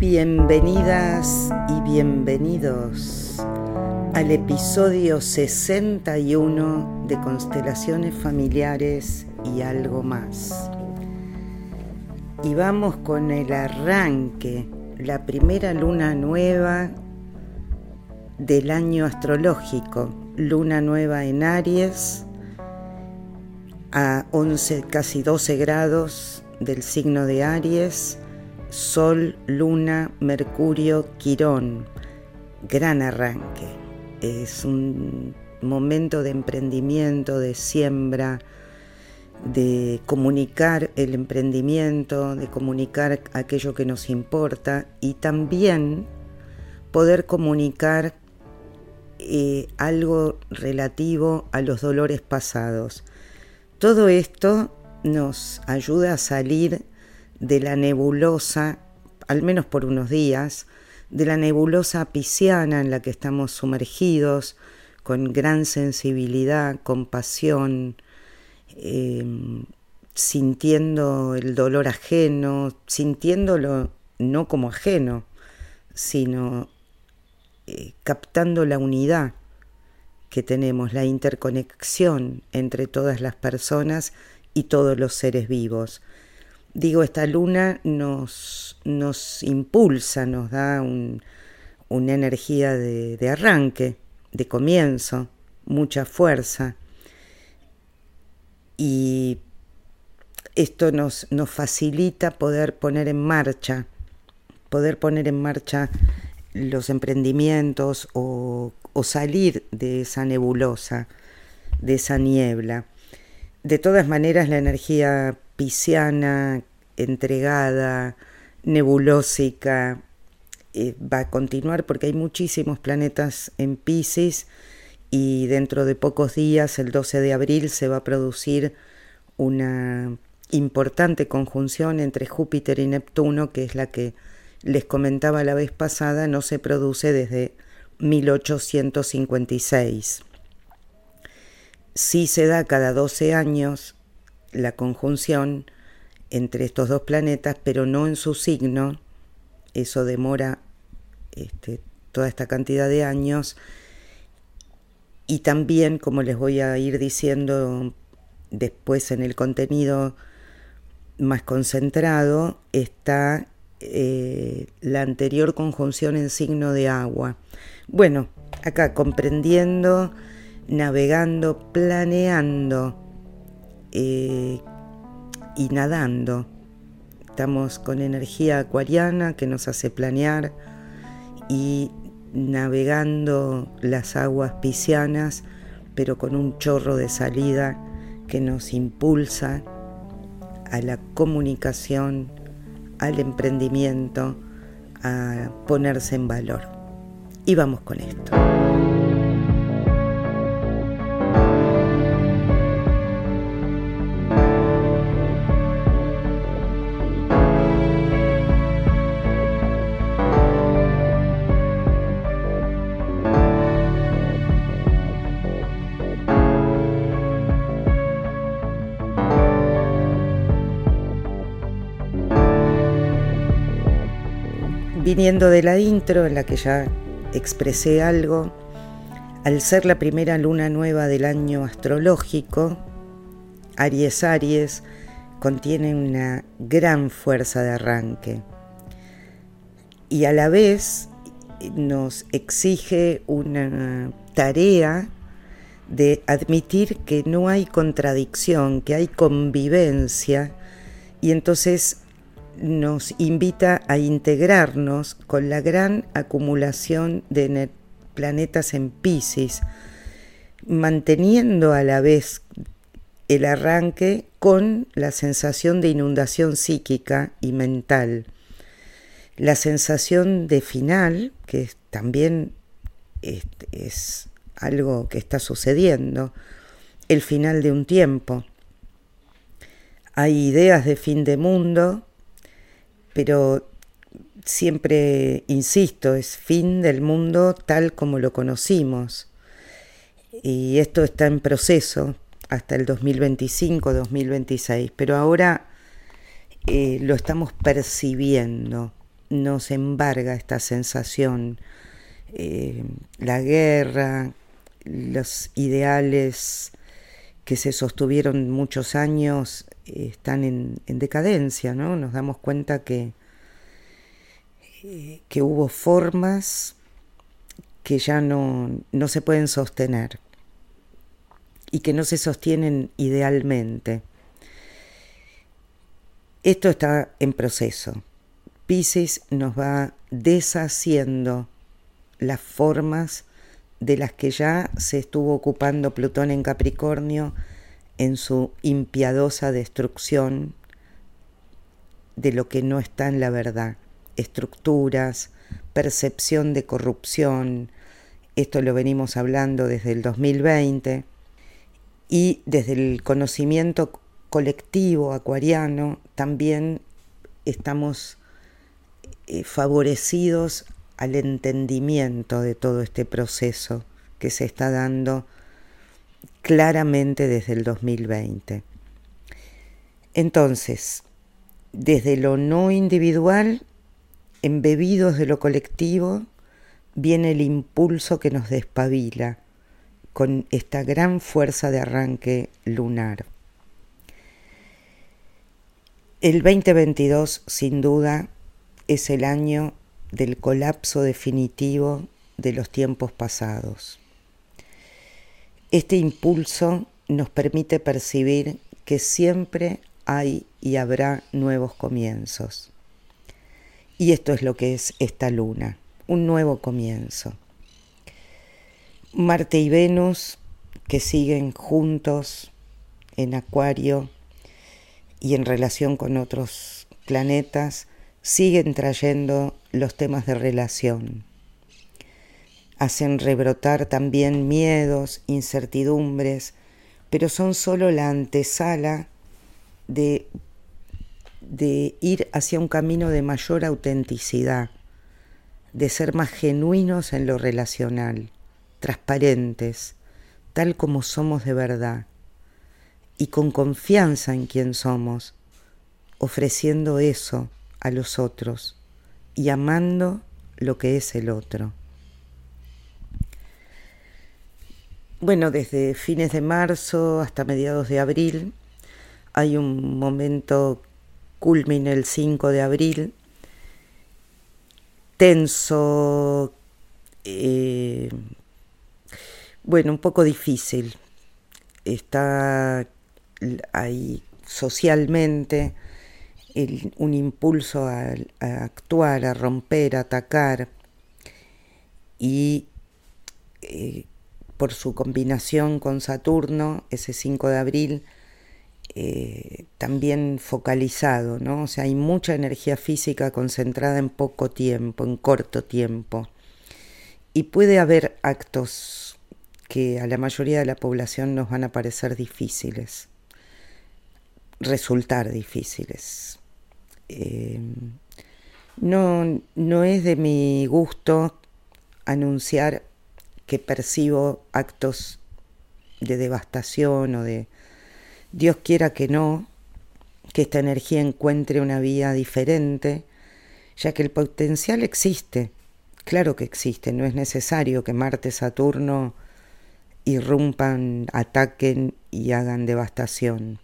Bienvenidas y bienvenidos al episodio 61 de Constelaciones Familiares algo más. Y vamos con el arranque, la primera luna nueva del año astrológico, luna nueva en Aries, a 11, casi 12 grados del signo de Aries, Sol, Luna, Mercurio, Quirón. Gran arranque. Es un momento de emprendimiento, de siembra, de comunicar el emprendimiento, de comunicar aquello que nos importa y también poder comunicar eh, algo relativo a los dolores pasados. Todo esto nos ayuda a salir de la nebulosa, al menos por unos días, de la nebulosa pisciana en la que estamos sumergidos, con gran sensibilidad, compasión, em, sintiendo el dolor ajeno, sintiéndolo no como ajeno, sino eh, captando la unidad que tenemos, la interconexión entre todas las personas y todos los seres vivos digo, esta luna nos, nos impulsa, nos da una energía de, arranque, de comienzo, mucha fuerza. Y esto nos, nos facilita poder poner en marcha, poder poner en marcha los emprendimientos o, salir de esa nebulosa, de esa niebla. De todas maneras, la energía pisciana, entregada, nebulósica, eh, va a continuar porque hay muchísimos planetas en Pisces y dentro de pocos días, el 12 de abril, se va a producir una importante conjunción entre Júpiter y Neptuno, que es la que les comentaba la vez pasada, no se produce desde 1856. Sí se da cada 12 años la conjunción entre estos dos planetas, pero no en su signo. Eso demora este, toda esta cantidad de años. Y también, como les voy a ir diciendo después en el contenido más concentrado, está eh, la anterior conjunción en signo de agua. Bueno, acá comprendiendo, navegando, planeando eh, y nadando. Estamos con energía acuariana que nos hace planear y navegando las aguas piscianas, pero con un chorro de salida que nos impulsa a la comunicación, al emprendimiento, a ponerse en valor. Y vamos con esto. Viniendo de la intro en la que ya expresé algo, al ser la primera luna nueva del año astrológico, Aries Aries contiene una gran fuerza de arranque. Y a la vez nos exige una tarea de admitir que no hay contradicción, que hay convivencia y entonces nos invita a integrarnos con la gran acumulación de planetas en Pisces, manteniendo a la vez el arranque con la sensación de inundación psíquica y mental. La sensación de final, que también es, es algo que está sucediendo, el final de un tiempo. Hay ideas de fin de mundo, pero siempre, insisto, es fin del mundo tal como lo conocimos. Y esto está en proceso hasta el 2025-2026, pero ahora eh, lo estamos percibiendo, nos embarga esta sensación, eh, la guerra, los ideales que se sostuvieron muchos años eh, están en, decadencia, ¿no? Nos damos cuenta que, que hubo formas que ya no, no se pueden sostener y que no se sostienen idealmente. Esto está en proceso. Pisces nos va deshaciendo las formas de las que ya se estuvo ocupando Plutón en Capricornio en su impiadosa destrucción de lo que no está en la verdad, estructuras, percepción de corrupción, esto lo venimos hablando desde el 2020, y desde el conocimiento colectivo acuariano también estamos eh, favorecidos al entendimiento de todo este proceso que se está dando claramente desde el 2020. Entonces, desde lo no individual, embebidos de lo colectivo, viene el impulso que nos despabila con esta gran fuerza de arranque lunar. El 2022 sin duda es el año del colapso definitivo de los tiempos pasados. Este impulso nos permite percibir que siempre hay y habrá nuevos comienzos. Y esto es lo que es esta luna, un nuevo comienzo. Marte y Venus que siguen juntos en Acuario y en relación con otros planetas, siguen trayendo los temas de relación. Hacen rebrotar también miedos, incertidumbres, pero son solo la antesala de, de ir hacia un camino de mayor autenticidad, de ser más genuinos en lo relacional, transparentes, tal como somos de verdad y con confianza en quien somos, ofreciendo eso a los otros y amando lo que es el otro. Bueno, desde fines de marzo hasta mediados de abril hay un momento culmine el 5 de abril, tenso, eh, bueno, un poco difícil. Está hay socialmente un impulso a, actuar, a romper, a atacar y eh, por su combinación con Saturno, ese 5 de abril, eh, también focalizado, ¿no? O sea, hay mucha energía física concentrada en poco tiempo, en corto tiempo. Y puede haber actos que a la mayoría de la población nos van a parecer difíciles resultar difíciles. Eh, no, no es de mi gusto anunciar que percibo actos de devastación o de Dios quiera que no, que esta energía encuentre una vía diferente, ya que el potencial existe, claro que existe, no es necesario que Marte, Saturno irrumpan, ataquen y hagan devastación.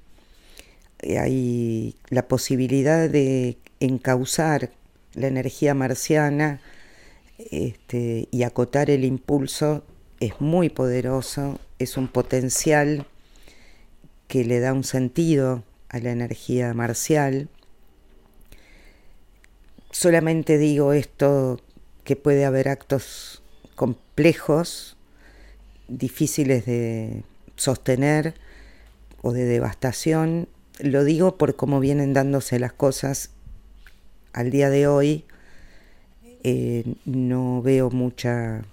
Eh, hay la posibilidad de encauzar la energía marciana este, y acotar el impulso es muy poderoso, es un potencial que le da un sentido a la energía marcial. Solamente digo esto que puede haber actos complejos, difíciles de sostener o de devastación lo digo por cómo vienen dándose las cosas al día de hoy. Eh, no veo mucha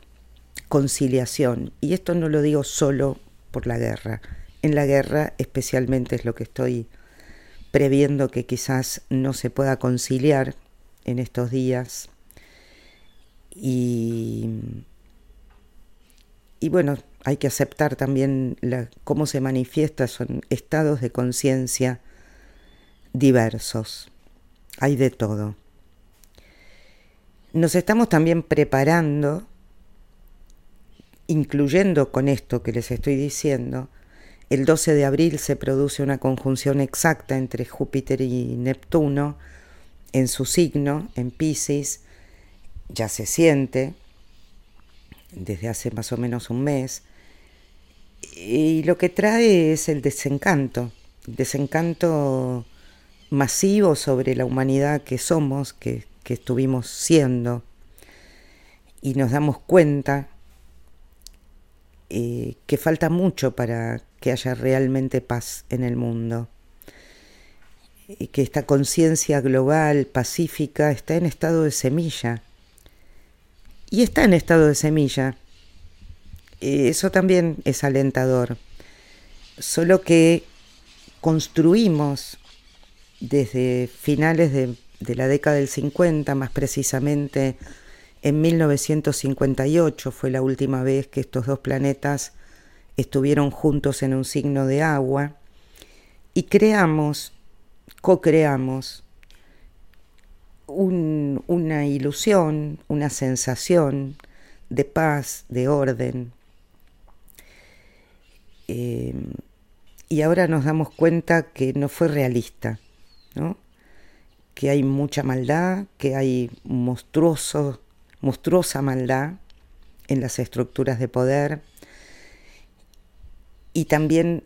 conciliación. Y esto no lo digo solo por la guerra. En la guerra especialmente es lo que estoy previendo que quizás no se pueda conciliar en estos días. Y, y bueno, hay que aceptar también cómo se manifiesta, son estados de conciencia diversos, hay de todo. Nos estamos también preparando, incluyendo con esto que les estoy diciendo, el 12 de abril se produce una conjunción exacta entre Júpiter y Neptuno en su signo, en Pisces, ya se siente desde hace más o menos un mes, y lo que trae es el desencanto, el desencanto masivo sobre la humanidad que somos, que, que estuvimos siendo, y nos damos cuenta eh, que falta mucho para que haya realmente paz en el mundo. Y que esta conciencia global, pacífica, está en estado de semilla. Y está en estado de semilla. Eso también es alentador. Solo que construimos desde finales de, de la década del 50, más precisamente en 1958 fue la última vez que estos dos planetas estuvieron juntos en un signo de agua y creamos, co-creamos una ilusión, una sensación de paz, de orden. Eh, y ahora nos damos cuenta que no fue realista, ¿no? que hay mucha maldad, que hay monstruosos monstruosa maldad en las estructuras de poder. Y también,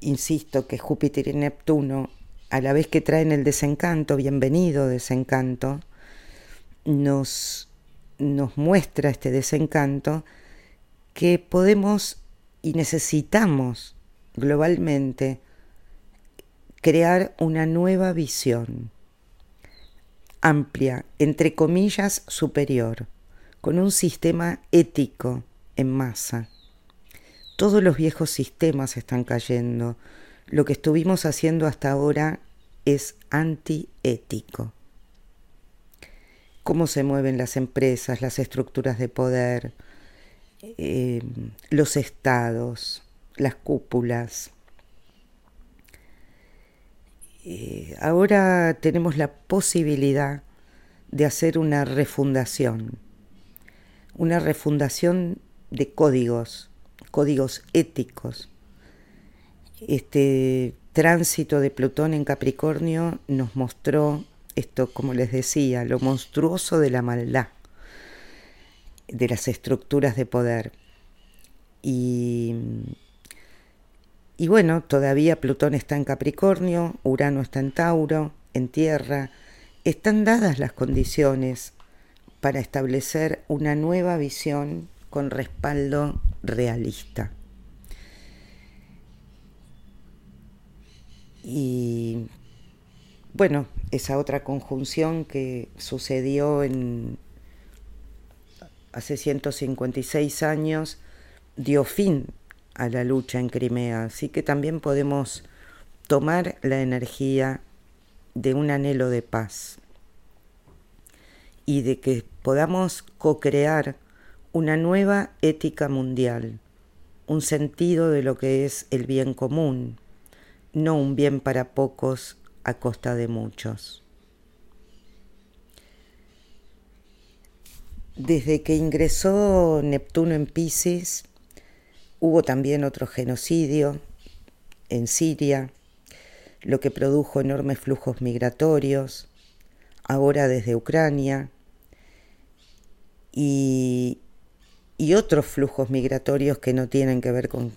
insisto, que Júpiter y Neptuno, a la vez que traen el desencanto, bienvenido desencanto, nos, nos muestra este desencanto que podemos y necesitamos globalmente crear una nueva visión amplia, entre comillas, superior, con un sistema ético en masa. Todos los viejos sistemas están cayendo. Lo que estuvimos haciendo hasta ahora es antiético. Cómo se mueven las empresas, las estructuras de poder, eh, los estados, las cúpulas, eh, ahora tenemos la posibilidad de hacer una refundación, una refundación de códigos, códigos éticos. Este tránsito de Plutón en Capricornio nos mostró esto, como les decía, lo monstruoso de la maldad, de las estructuras de poder. Y y bueno, todavía Plutón está en Capricornio, Urano está en Tauro, en Tierra. Están dadas las condiciones para establecer una nueva visión con respaldo realista. Y bueno, esa otra conjunción que sucedió en hace 156 años dio fin a la lucha en Crimea. Así que también podemos tomar la energía de un anhelo de paz y de que podamos co-crear una nueva ética mundial, un sentido de lo que es el bien común, no un bien para pocos a costa de muchos. Desde que ingresó Neptuno en Pisces, Hubo también otro genocidio en Siria, lo que produjo enormes flujos migratorios, ahora desde Ucrania, y, otros flujos migratorios que no tienen que ver con,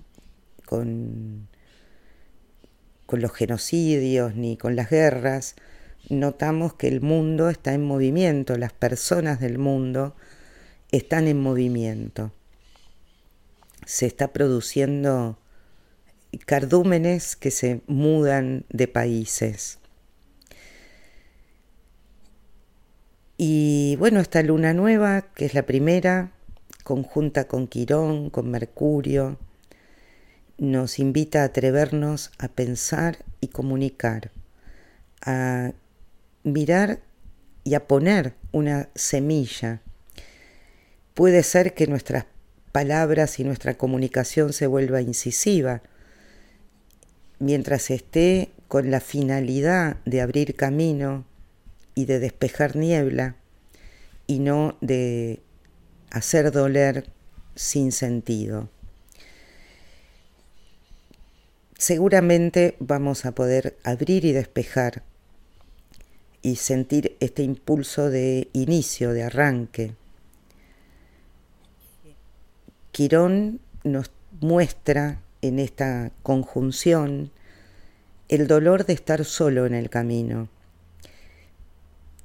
con, los genocidios ni con las guerras, notamos que el mundo está en movimiento, las personas del mundo están en movimiento se está produciendo cardúmenes que se mudan de países. Y bueno, esta luna nueva, que es la primera, conjunta con Quirón, con Mercurio, nos invita a atrevernos a pensar y comunicar, a mirar y a poner una semilla. Puede ser que nuestras palabras y nuestra comunicación se vuelva incisiva, mientras esté con la finalidad de abrir camino y de despejar niebla y no de hacer doler sin sentido. Seguramente vamos a poder abrir y despejar y sentir este impulso de inicio, de arranque. Quirón nos muestra en esta conjunción el dolor de estar solo en el camino.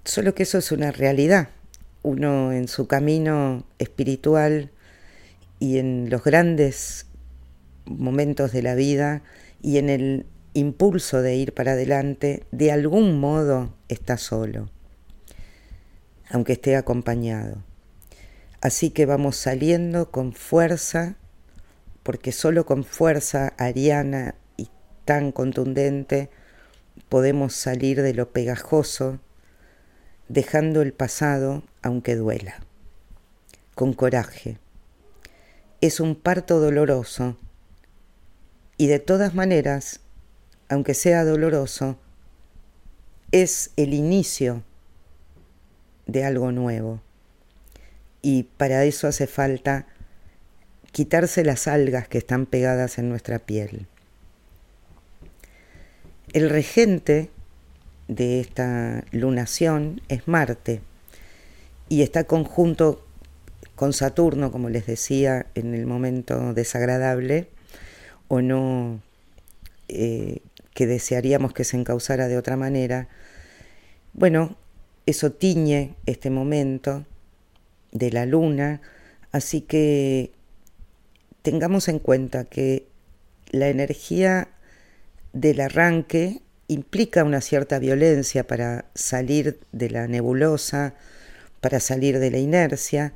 Solo que eso es una realidad. Uno en su camino espiritual y en los grandes momentos de la vida y en el impulso de ir para adelante, de algún modo está solo, aunque esté acompañado. Así que vamos saliendo con fuerza, porque solo con fuerza ariana y tan contundente podemos salir de lo pegajoso, dejando el pasado aunque duela, con coraje. Es un parto doloroso y de todas maneras aunque sea doloroso, es el inicio de algo nuevo. Y para eso hace falta quitarse las algas que están pegadas en nuestra piel. El regente de esta lunación es Marte y está conjunto con Saturno, como les decía, en el momento desagradable o no eh, que desearíamos que se encauzara de otra manera, bueno, eso tiñe este momento de la luna, así que tengamos en cuenta que la energía del arranque implica una cierta violencia para salir de la nebulosa, para salir de la inercia,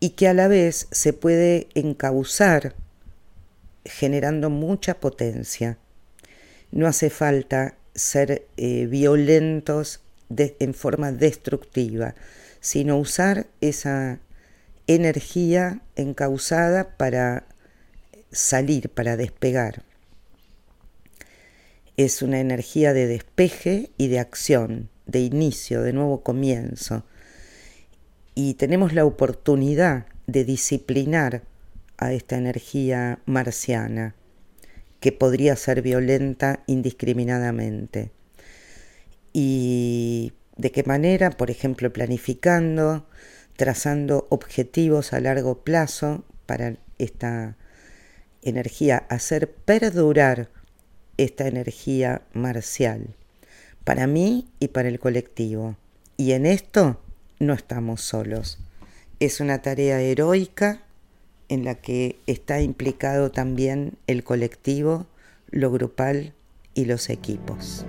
y que a la vez se puede encauzar generando mucha potencia. No hace falta ser eh, violentos en forma destructiva, sino usar esa energía encausada para salir, para despegar. Es una energía de despeje y de acción, de inicio, de nuevo comienzo. Y tenemos la oportunidad de disciplinar a esta energía marciana que podría ser violenta indiscriminadamente. ¿Y de qué manera? Por ejemplo, planificando, trazando objetivos a largo plazo para esta energía, hacer perdurar esta energía marcial, para mí y para el colectivo. Y en esto no estamos solos. Es una tarea heroica en la que está implicado también el colectivo, lo grupal y los equipos.